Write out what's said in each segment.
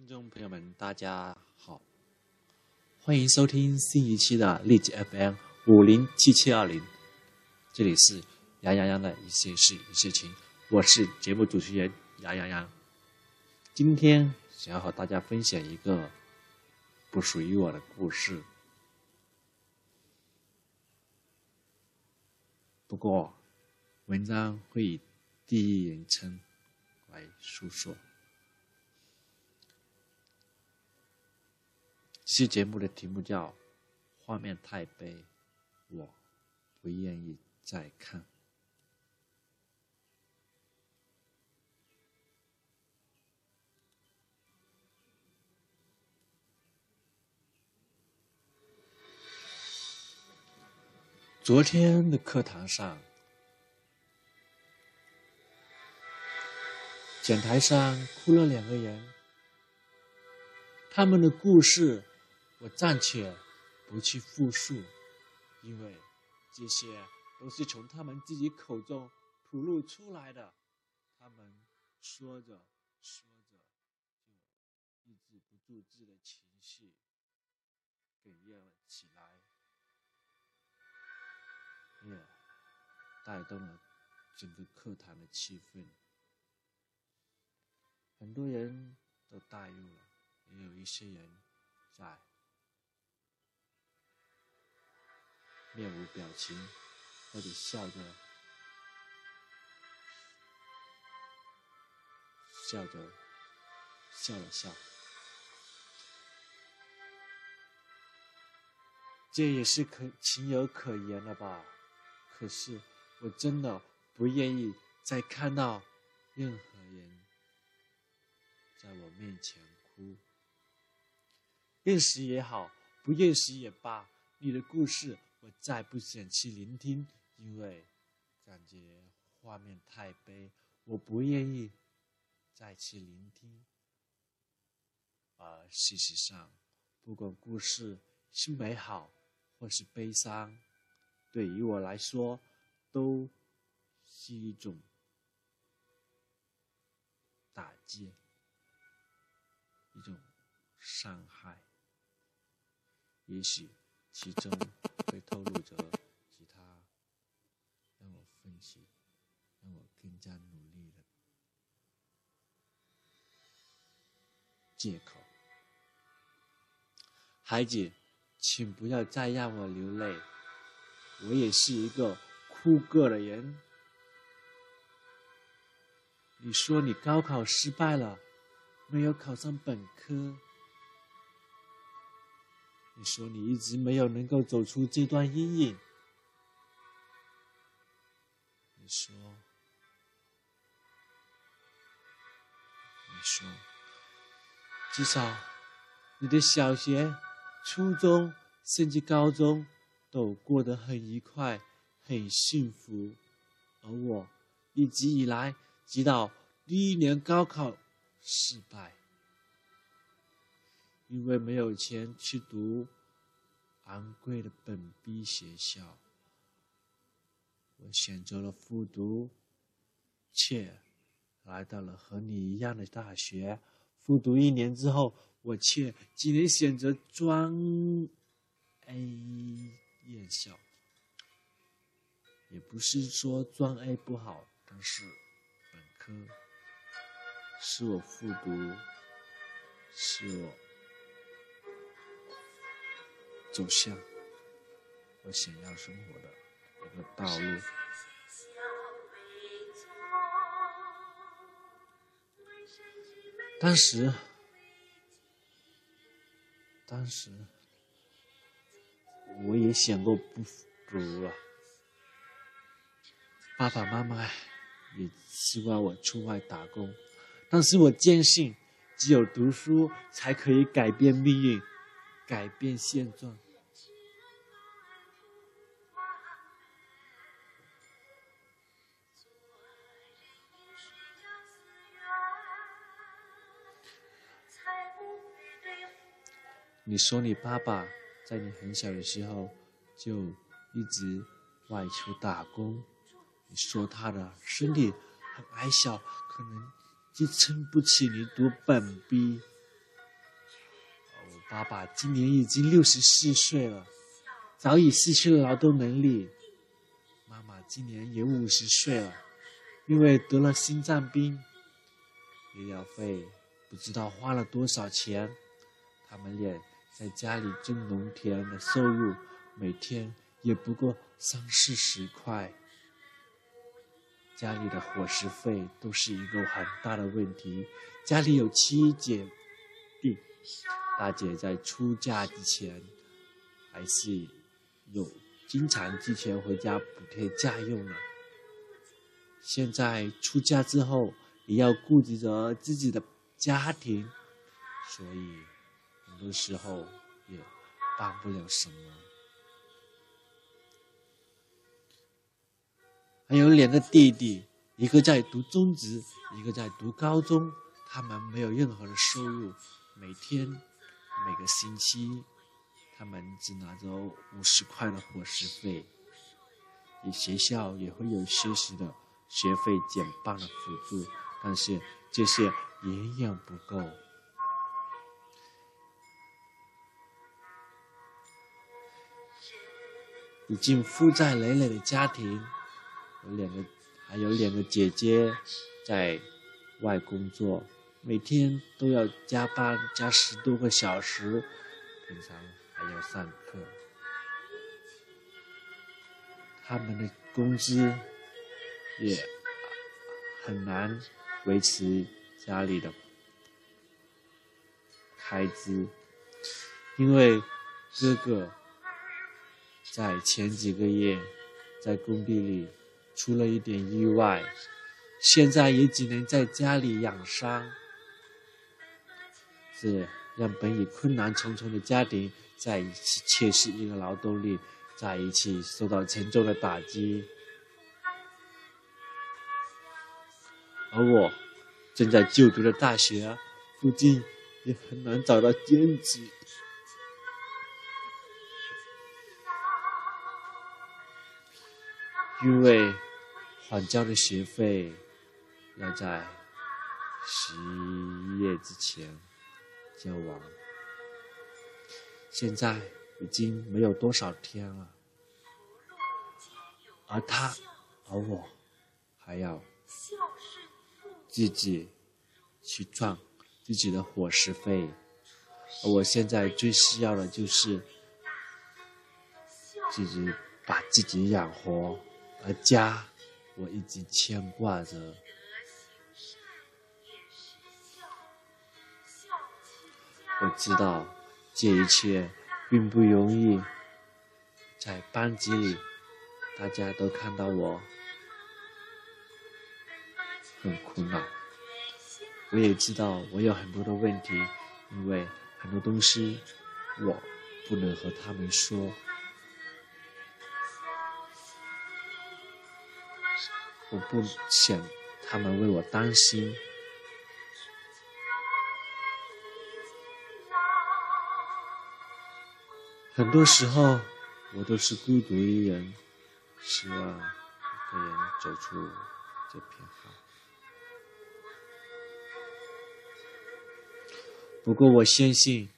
听众朋友们，大家好，欢迎收听新一期的荔枝 FM 五零七七二零，这里是杨洋洋的一些事一些情，我是节目主持人杨洋洋。今天想要和大家分享一个不属于我的故事，不过文章会以第一人称来述说。期节目的题目叫《画面太悲》，我不愿意再看。昨天的课堂上，讲台上哭了两个人，他们的故事。我暂且不去复述，因为这些都是从他们自己口中吐露出来的。他们说着说着，就抑制不住自己的情绪，哽咽了起来，也带动了整个课堂的气氛。很多人都带入了，也有一些人在。面无表情，或者笑着，笑着，笑了笑，这也是可情有可原的吧？可是我真的不愿意再看到任何人在我面前哭，认识也好，不认识也罢，你的故事。我再不想去聆听，因为感觉画面太悲，我不愿意再去聆听。而事实上，不管故事是美好或是悲伤，对于我来说，都是一种打击，一种伤害。也许其中。会透露着其他让我分析、让我更加努力的借口。孩子，请不要再让我流泪，我也是一个哭过的人。你说你高考失败了，没有考上本科。你说你一直没有能够走出这段阴影。你说，你说，至少你的小学、初中甚至高中都过得很愉快、很幸福，而我一直以来，直到第一年高考失败。因为没有钱去读昂贵的本逼学校，我选择了复读，却来到了和你一样的大学。复读一年之后，我却只能选择专 A 院校。也不是说专 A 不好，但是本科是我复读，是我。走向我想要生活的一个道路。当时，当时我也想过不读了，爸爸妈妈也希望我出外打工，但是我坚信，只有读书才可以改变命运。改变现状。你说你爸爸在你很小的时候就一直外出打工，你说他的身体很矮小，可能支撑不起你读本逼。爸爸今年已经六十四岁了，早已失去了劳动能力。妈妈今年也五十岁了，因为得了心脏病，医疗费不知道花了多少钱。他们俩在家里种农田的收入，每天也不过三四十块。家里的伙食费都是一个很大的问题。家里有七姐弟，大姐在出嫁之前还是有经常寄钱回家补贴家用的，现在出嫁之后也要顾及着自己的家庭，所以很多时候也帮不了什么。还有两个弟弟，一个在读中职，一个在读高中。他们没有任何的收入，每天、每个星期，他们只拿着五十块的伙食费。学校也会有些许的学费减半的辅助，但是这些远远不够。已经负债累累的家庭，有两个，还有两个姐姐在外工作。每天都要加班加十多个小时，平常还要上课，他们的工资也很难维持家里的开支，因为哥哥在前几个月在工地里出了一点意外，现在也只能在家里养伤。是让本已困难重重的家庭在一起缺失一个劳动力，在一起受到沉重的打击，而我正在就读的大学附近也很难找到兼职，因为缓交的学费要在十一月之前。交往，现在已经没有多少天了，而他，而我，还要自己去赚自己的伙食费，而我现在最需要的就是自己把自己养活，而家我一直牵挂着。我知道这一切并不容易，在班级里，大家都看到我很苦恼。我也知道我有很多的问题，因为很多东西我不能和他们说，我不想他们为我担心。很多时候，我都是孤独一人，希望一个人走出这片海。不过，我相信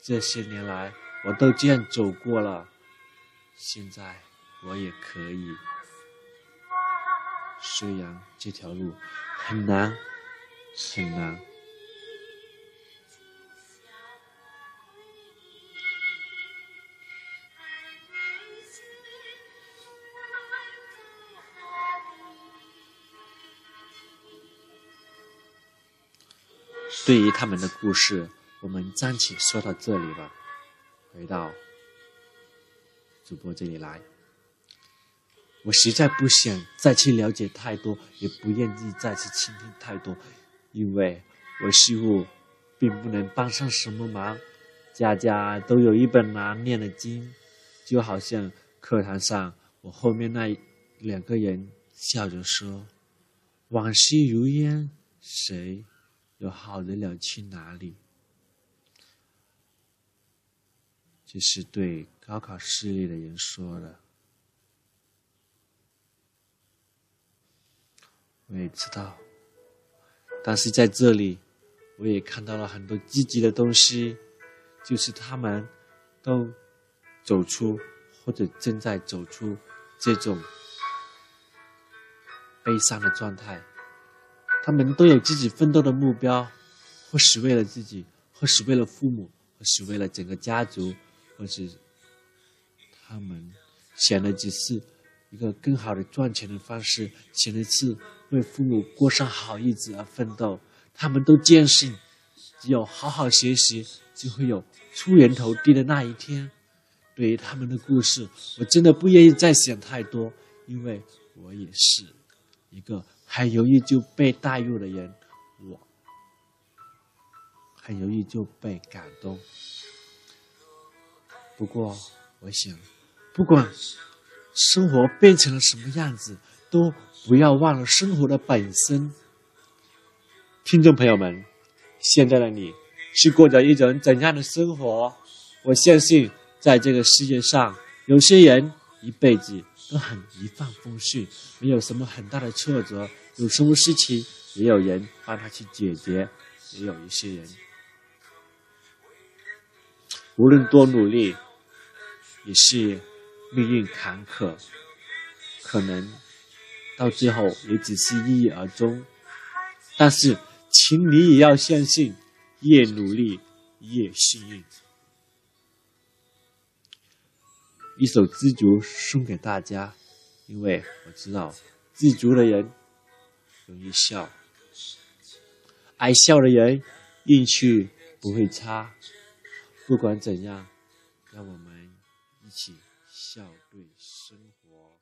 这些年来我都这样走过了，现在我也可以。虽然这条路很难，很难。对于他们的故事，我们暂且说到这里吧。回到主播这里来，我实在不想再去了解太多，也不愿意再次倾听太多，因为我似乎并不能帮上什么忙。家家都有一本难念的经，就好像课堂上我后面那两个人笑着说：“往昔如烟，谁？”又好得了去哪里？这是对高考失利的人说的。我也知道，但是在这里，我也看到了很多积极的东西。就是他们都走出或者正在走出这种悲伤的状态。他们都有自己奋斗的目标，或是为了自己，或是为了父母，或是为了整个家族，或是他们想的只是一个更好的赚钱的方式，想的是为父母过上好日子而奋斗。他们都坚信，只有好好学习，就会有出人头地的那一天。对于他们的故事，我真的不愿意再想太多，因为我也是一个。很容易就被带入的人，我很容易就被感动。不过，我想，不管生活变成了什么样子，都不要忘了生活的本身。听众朋友们，现在的你是过着一种怎样的生活？我相信，在这个世界上，有些人一辈子都很一帆风顺，没有什么很大的挫折。有什么事情，也有人帮他去解决；也有一些人，无论多努力，也是命运坎坷，可能到最后也只是一一而终。但是，请你也要相信，越努力越幸运。一首《知足》送给大家，因为我知道知足的人。容易笑，爱笑的人运气不会差。不管怎样，让我们一起笑对生活。